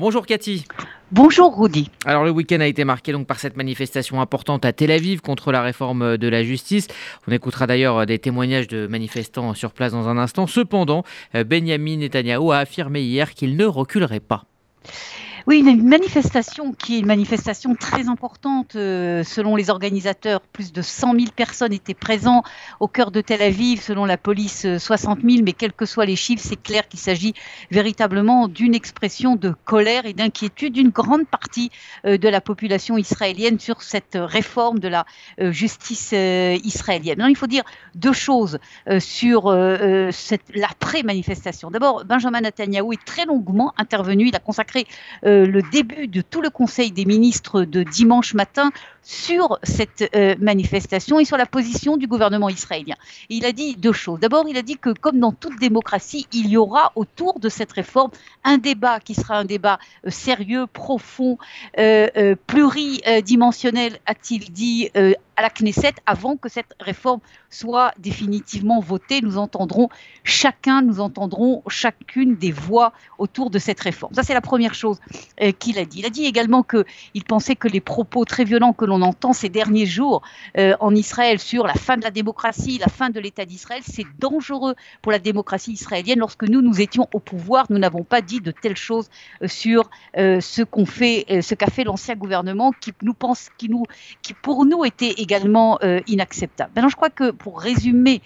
Bonjour Cathy. Bonjour Rudy. Alors le week-end a été marqué donc par cette manifestation importante à Tel Aviv contre la réforme de la justice. On écoutera d'ailleurs des témoignages de manifestants sur place dans un instant. Cependant, Benjamin Netanyahu a affirmé hier qu'il ne reculerait pas. Oui, une manifestation qui est une manifestation très importante euh, selon les organisateurs. Plus de 100 000 personnes étaient présentes au cœur de Tel Aviv, selon la police 60 euh, 000, mais quels que soient les chiffres, c'est clair qu'il s'agit véritablement d'une expression de colère et d'inquiétude d'une grande partie euh, de la population israélienne sur cette réforme de la justice israélienne. il faut dire deux choses sur l'après-manifestation. D'abord, Benjamin Netanyahu est très longuement intervenu, il a consacré le début de tout le Conseil des ministres de dimanche matin sur cette euh, manifestation et sur la position du gouvernement israélien. il a dit deux choses. D'abord, il a dit que comme dans toute démocratie, il y aura autour de cette réforme un débat qui sera un débat euh, sérieux, profond, euh, pluridimensionnel, a-t-il dit, à la Knesset avant que cette réforme soit définitivement votée. Nous entendrons chacun, nous entendrons chacune des voix autour de cette réforme. Ça, c'est la première chose qu'il a dit. Il a dit également qu'il pensait que les propos très violents que l'on on entend ces derniers jours euh, en Israël sur la fin de la démocratie, la fin de l'État d'Israël, c'est dangereux pour la démocratie israélienne. Lorsque nous, nous étions au pouvoir, nous n'avons pas dit de telles choses euh, sur euh, qu'on ce qu'a fait l'ancien gouvernement, qui nous pense, qui nous, qui pour nous était également inacceptable. Maintenant, je crois que pour résumer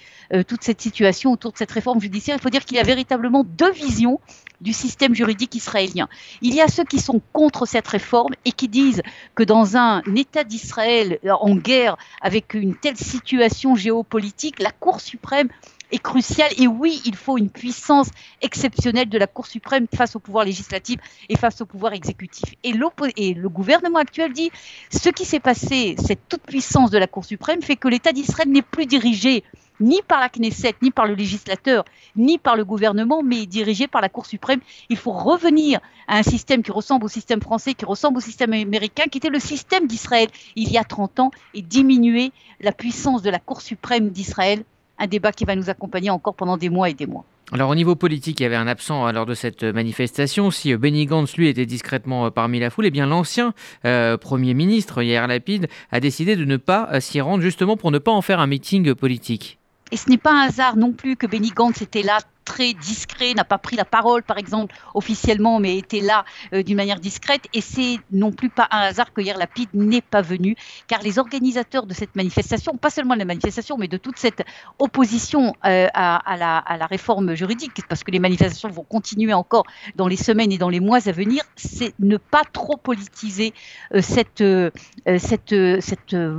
toute cette situation autour de cette réforme judiciaire, il faut dire qu'il y a véritablement deux visions du système juridique israélien. Il y a ceux qui sont contre cette réforme et qui disent que dans un État d'Israël en guerre avec une telle situation géopolitique, la Cour suprême est cruciale. Et oui, il faut une puissance exceptionnelle de la Cour suprême face au pouvoir législatif et face au pouvoir exécutif. Et, et le gouvernement actuel dit, ce qui s'est passé, cette toute puissance de la Cour suprême fait que l'État d'Israël n'est plus dirigé ni par la Knesset, ni par le législateur, ni par le gouvernement, mais dirigé par la Cour suprême. Il faut revenir à un système qui ressemble au système français, qui ressemble au système américain, qui était le système d'Israël il y a 30 ans, et diminuer la puissance de la Cour suprême d'Israël, un débat qui va nous accompagner encore pendant des mois et des mois. Alors au niveau politique, il y avait un absent lors de cette manifestation. Si Benny Gantz, lui, était discrètement euh, parmi la foule, eh bien l'ancien euh, Premier ministre, Yair Lapide, a décidé de ne pas euh, s'y rendre justement pour ne pas en faire un meeting politique. Et ce n'est pas un hasard non plus que Benny Gantz était là très discret, n'a pas pris la parole, par exemple, officiellement, mais était là euh, d'une manière discrète. Et c'est non plus pas un hasard que Yair Lapide n'est pas venu, car les organisateurs de cette manifestation, pas seulement de la manifestation, mais de toute cette opposition euh, à, la, réforme juridique, parce que les manifestations vont continuer encore dans les semaines et dans les mois à venir, c'est ne pas trop politiser euh, cette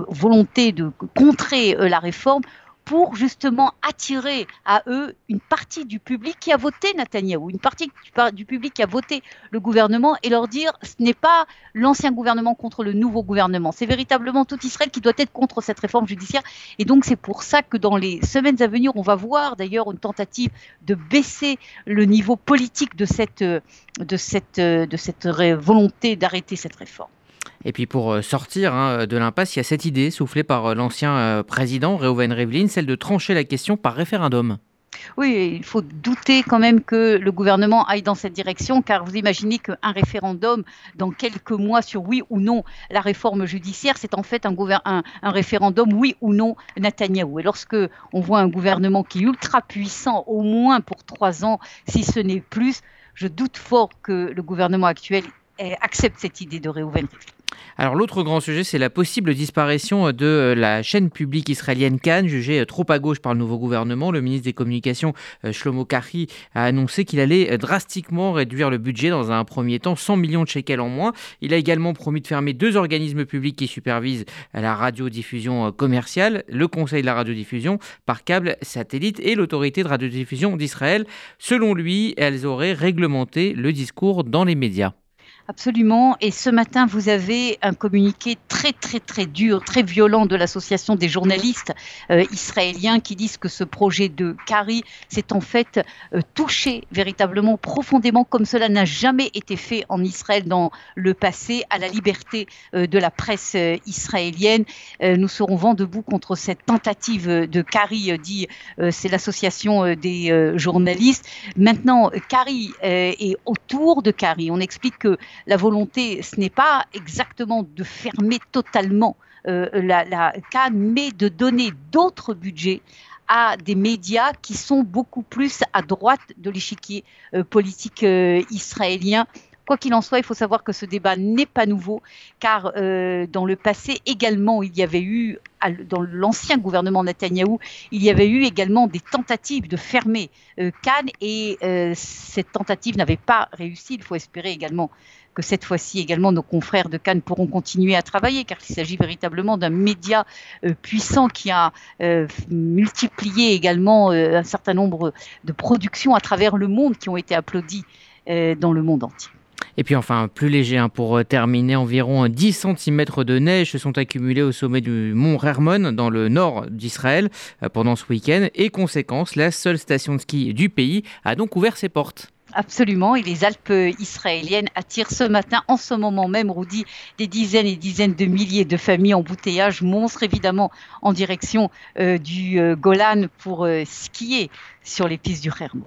volonté de contrer la réforme pour justement attirer à eux une partie du public qui a voté Netanyahou, une partie du public qui a voté le gouvernement et leur dire ce n'est pas l'ancien gouvernement contre le nouveau gouvernement, c'est véritablement tout Israël qui doit être contre cette réforme judiciaire. Et donc c'est pour ça que dans les semaines à venir, on va voir d'ailleurs une tentative de baisser le niveau politique de cette, de cette, de cette volonté d'arrêter cette réforme. Et puis pour euh, sortir hein, de l'impasse, il y a cette idée soufflée par euh, l'ancien euh, président Reuven Rivlin, celle de trancher la question par référendum. Oui, il faut douter quand même que le gouvernement aille dans cette direction, car vous imaginez qu'un référendum dans quelques mois sur oui ou non la réforme judiciaire, c'est en fait un, référendum oui ou non Netanyahou. Et lorsque on voit un gouvernement qui est ultra puissant, au moins pour trois ans, si ce n'est plus, je doute fort que le gouvernement actuel accepte cette idée de Rivlin. Alors l'autre grand sujet, c'est la possible disparition de euh, la chaîne publique israélienne Cannes, jugée euh, trop à gauche par le nouveau gouvernement. Le ministre des Communications, euh, Shlomo Karhi, a annoncé qu'il allait drastiquement réduire le budget dans un premier temps, 100 millions de shekels en moins. Il a également promis de fermer deux organismes publics qui supervisent la radiodiffusion commerciale, le Conseil de la radiodiffusion par câble satellite et l'autorité de radiodiffusion d'Israël. Selon lui, elles auraient réglementé le discours dans les médias. Absolument. Et ce matin, vous avez un communiqué très, très, très dur, très violent de l'association des journalistes euh, israéliens qui disent que ce projet de Kari s'est en fait euh, touché véritablement profondément, comme cela n'a jamais été fait en Israël dans le passé, à la liberté euh, de la presse israélienne. nous serons vent debout contre cette tentative de Kari, dit c'est l'association des journalistes. Maintenant, Kari est autour de Kari. On explique que la volonté, ce n'est pas exactement de fermer totalement euh, la, Cannes, mais de donner d'autres budgets à des médias qui sont beaucoup plus à droite de l'échiquier euh, politique euh, israélien. Quoi qu'il en soit, il faut savoir que ce débat n'est pas nouveau, car dans le passé également, il y avait eu, dans l'ancien gouvernement Netanyahou, il y avait eu également des tentatives de fermer Cannes, et cette tentative n'avait pas réussi. Il faut espérer également que cette fois-ci également nos confrères de Cannes pourront continuer à travailler, car il s'agit véritablement d'un média euh, puissant qui a euh, multiplié également euh, un certain nombre de productions à travers le monde qui ont été applaudies dans le monde entier. Et puis enfin, plus léger, hein, pour terminer, environ 10 cm de neige se sont accumulés au sommet du mont Hermon, dans le nord d'Israël, pendant ce week-end. Et conséquence, la seule station de ski du pays a donc ouvert ses portes. Absolument, et les Alpes israéliennes attirent ce matin, en ce moment même, Rudy, des dizaines et dizaines de milliers de familles en bouteillage monstre, évidemment, en direction euh, du euh, Golan pour euh, skier sur les pistes du Hermon.